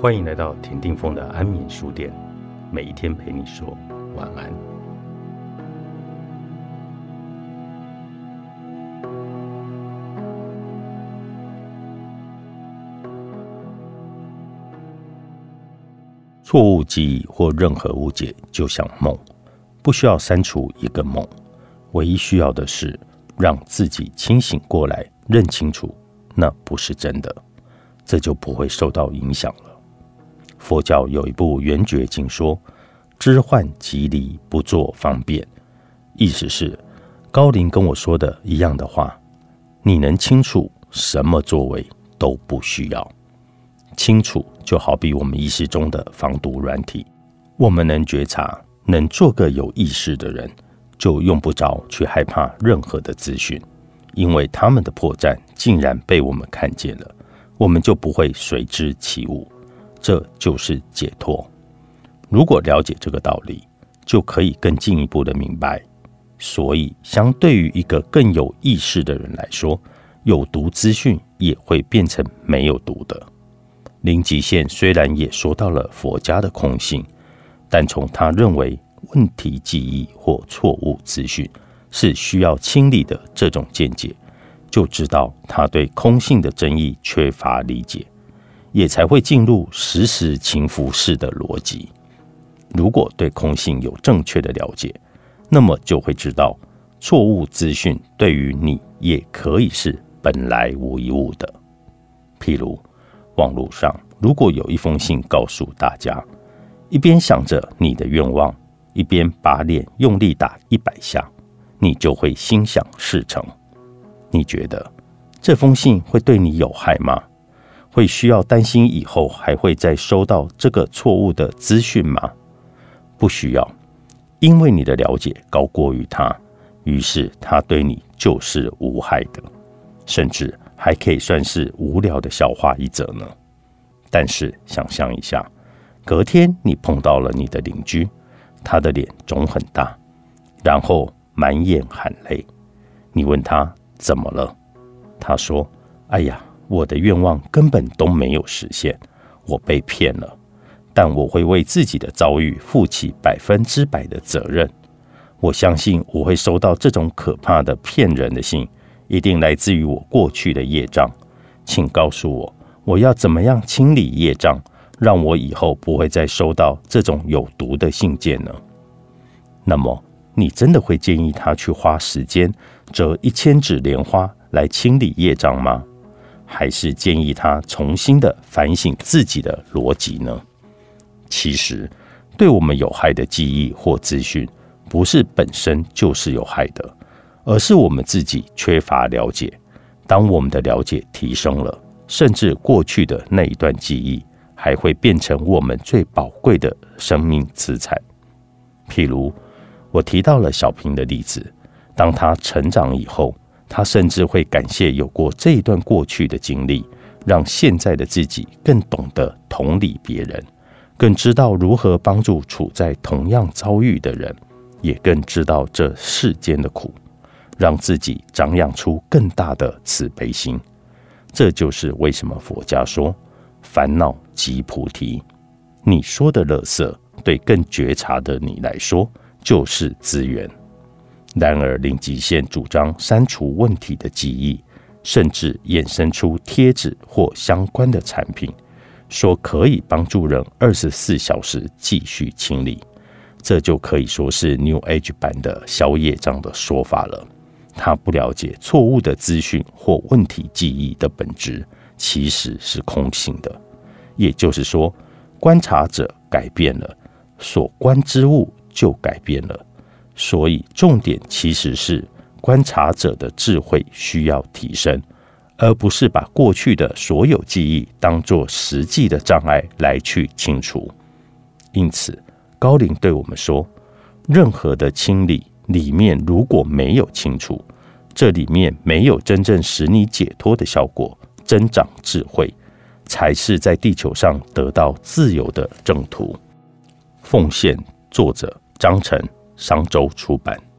欢迎来到田定峰的安眠书店，每一天陪你说晚安。错误记忆或任何误解，就像梦，不需要删除一个梦，唯一需要的是让自己清醒过来，认清楚那不是真的，这就不会受到影响了。佛教有一部圆觉经说：“知幻即离，不作方便。”意思是高龄跟我说的一样的话，你能清楚什么作为都不需要。清楚就好比我们意识中的防毒软体，我们能觉察，能做个有意识的人，就用不着去害怕任何的资讯，因为他们的破绽竟然被我们看见了，我们就不会随之起舞。这就是解脱。如果了解这个道理，就可以更进一步的明白。所以，相对于一个更有意识的人来说，有毒资讯也会变成没有毒的。林极限虽然也说到了佛家的空性，但从他认为问题记忆或错误资讯是需要清理的这种见解，就知道他对空性的争议缺乏理解。也才会进入实时情服式的逻辑。如果对空性有正确的了解，那么就会知道错误资讯对于你也可以是本来无一物的。譬如网络上如果有一封信告诉大家，一边想着你的愿望，一边把脸用力打一百下，你就会心想事成。你觉得这封信会对你有害吗？会需要担心以后还会再收到这个错误的资讯吗？不需要，因为你的了解高过于他，于是他对你就是无害的，甚至还可以算是无聊的笑话一则呢。但是想象一下，隔天你碰到了你的邻居，他的脸肿很大，然后满眼含泪，你问他怎么了？他说：“哎呀。”我的愿望根本都没有实现，我被骗了。但我会为自己的遭遇负起百分之百的责任。我相信我会收到这种可怕的骗人的信，一定来自于我过去的业障。请告诉我，我要怎么样清理业障，让我以后不会再收到这种有毒的信件呢？那么，你真的会建议他去花时间折一千纸莲花来清理业障吗？还是建议他重新的反省自己的逻辑呢？其实，对我们有害的记忆或资讯，不是本身就是有害的，而是我们自己缺乏了解。当我们的了解提升了，甚至过去的那一段记忆，还会变成我们最宝贵的生命资产。譬如，我提到了小平的例子，当他成长以后。他甚至会感谢有过这一段过去的经历，让现在的自己更懂得同理别人，更知道如何帮助处在同样遭遇的人，也更知道这世间的苦，让自己长养出更大的慈悲心。这就是为什么佛家说烦恼即菩提。你说的乐色，对更觉察的你来说就是资源。然而，令极限主张删除问题的记忆，甚至衍生出贴纸或相关的产品，说可以帮助人二十四小时继续清理。这就可以说是 New Age 版的消业障的说法了。他不了解错误的资讯或问题记忆的本质其实是空性的，也就是说，观察者改变了，所观之物就改变了。所以，重点其实是观察者的智慧需要提升，而不是把过去的所有记忆当作实际的障碍来去清除。因此，高龄对我们说：，任何的清理里面如果没有清除，这里面没有真正使你解脱的效果，增长智慧，才是在地球上得到自由的正途。奉献作者张晨。商周出版。